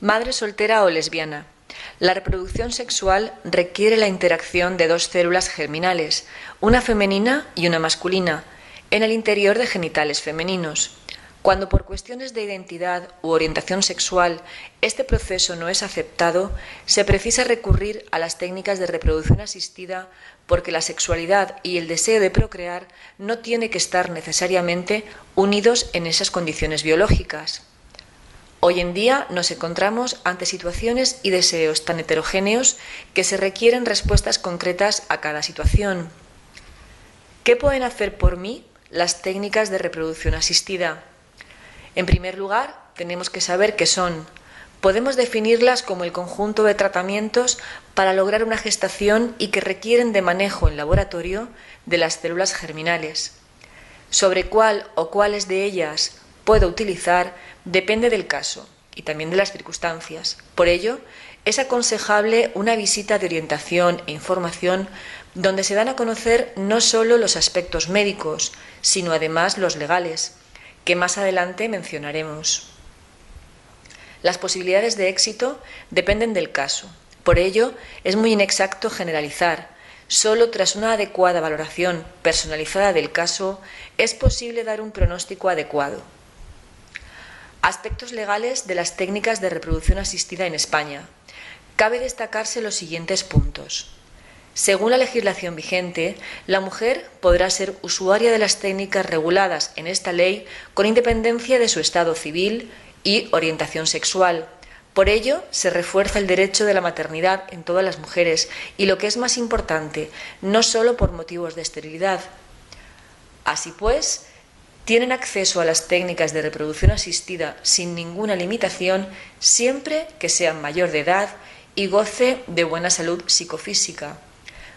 Madre soltera o lesbiana. La reproducción sexual requiere la interacción de dos células germinales, una femenina y una masculina, en el interior de genitales femeninos. Cuando por cuestiones de identidad u orientación sexual este proceso no es aceptado, se precisa recurrir a las técnicas de reproducción asistida porque la sexualidad y el deseo de procrear no tiene que estar necesariamente unidos en esas condiciones biológicas. Hoy en día nos encontramos ante situaciones y deseos tan heterogéneos que se requieren respuestas concretas a cada situación. ¿Qué pueden hacer por mí las técnicas de reproducción asistida? En primer lugar, tenemos que saber qué son. Podemos definirlas como el conjunto de tratamientos para lograr una gestación y que requieren de manejo en laboratorio de las células germinales. Sobre cuál o cuáles de ellas puedo utilizar depende del caso y también de las circunstancias. Por ello, es aconsejable una visita de orientación e información donde se dan a conocer no solo los aspectos médicos, sino además los legales, que más adelante mencionaremos. Las posibilidades de éxito dependen del caso. Por ello, es muy inexacto generalizar. Solo tras una adecuada valoración personalizada del caso es posible dar un pronóstico adecuado. Aspectos legales de las técnicas de reproducción asistida en España. Cabe destacarse los siguientes puntos. Según la legislación vigente, la mujer podrá ser usuaria de las técnicas reguladas en esta ley con independencia de su estado civil y orientación sexual. Por ello, se refuerza el derecho de la maternidad en todas las mujeres y, lo que es más importante, no solo por motivos de esterilidad. Así pues, tienen acceso a las técnicas de reproducción asistida sin ninguna limitación siempre que sean mayor de edad y goce de buena salud psicofísica.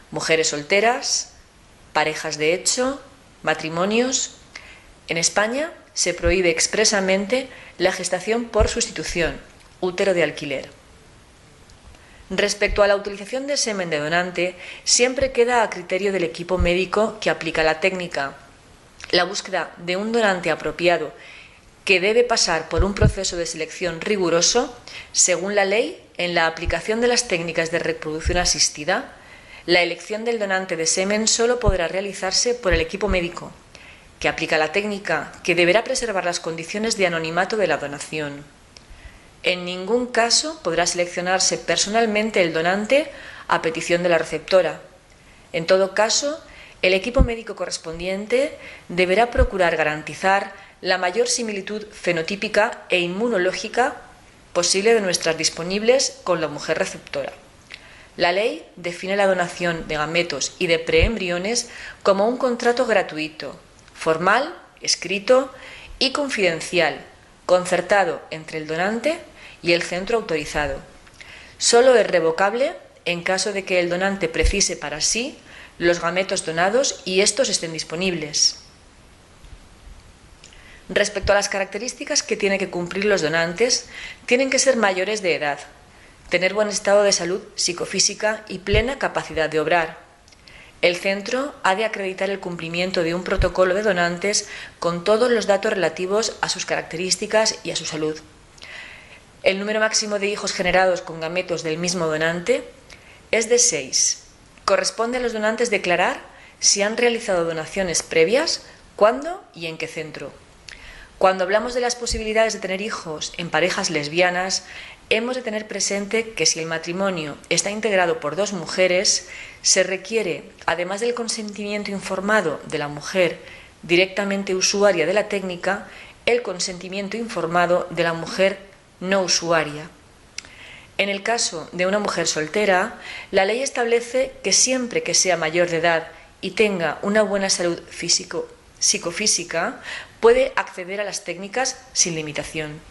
Mujeres solteras, parejas de hecho, matrimonios. En España se prohíbe expresamente la gestación por sustitución, útero de alquiler. Respecto a la utilización de semen de donante, siempre queda a criterio del equipo médico que aplica la técnica la búsqueda de un donante apropiado que debe pasar por un proceso de selección riguroso, según la ley, en la aplicación de las técnicas de reproducción asistida, la elección del donante de semen solo podrá realizarse por el equipo médico, que aplica la técnica, que deberá preservar las condiciones de anonimato de la donación. En ningún caso podrá seleccionarse personalmente el donante a petición de la receptora. En todo caso, el equipo médico correspondiente deberá procurar garantizar la mayor similitud fenotípica e inmunológica posible de nuestras disponibles con la mujer receptora. La ley define la donación de gametos y de preembriones como un contrato gratuito, formal, escrito y confidencial, concertado entre el donante y el centro autorizado. Solo es revocable en caso de que el donante precise para sí los gametos donados y estos estén disponibles. Respecto a las características que tienen que cumplir los donantes, tienen que ser mayores de edad, tener buen estado de salud psicofísica y plena capacidad de obrar. El centro ha de acreditar el cumplimiento de un protocolo de donantes con todos los datos relativos a sus características y a su salud. El número máximo de hijos generados con gametos del mismo donante es de seis Corresponde a los donantes declarar si han realizado donaciones previas, cuándo y en qué centro. Cuando hablamos de las posibilidades de tener hijos en parejas lesbianas, hemos de tener presente que si el matrimonio está integrado por dos mujeres, se requiere, además del consentimiento informado de la mujer directamente usuaria de la técnica, el consentimiento informado de la mujer no usuaria. En el caso de una mujer soltera, la ley establece que siempre que sea mayor de edad y tenga una buena salud físico, psicofísica, puede acceder a las técnicas sin limitación.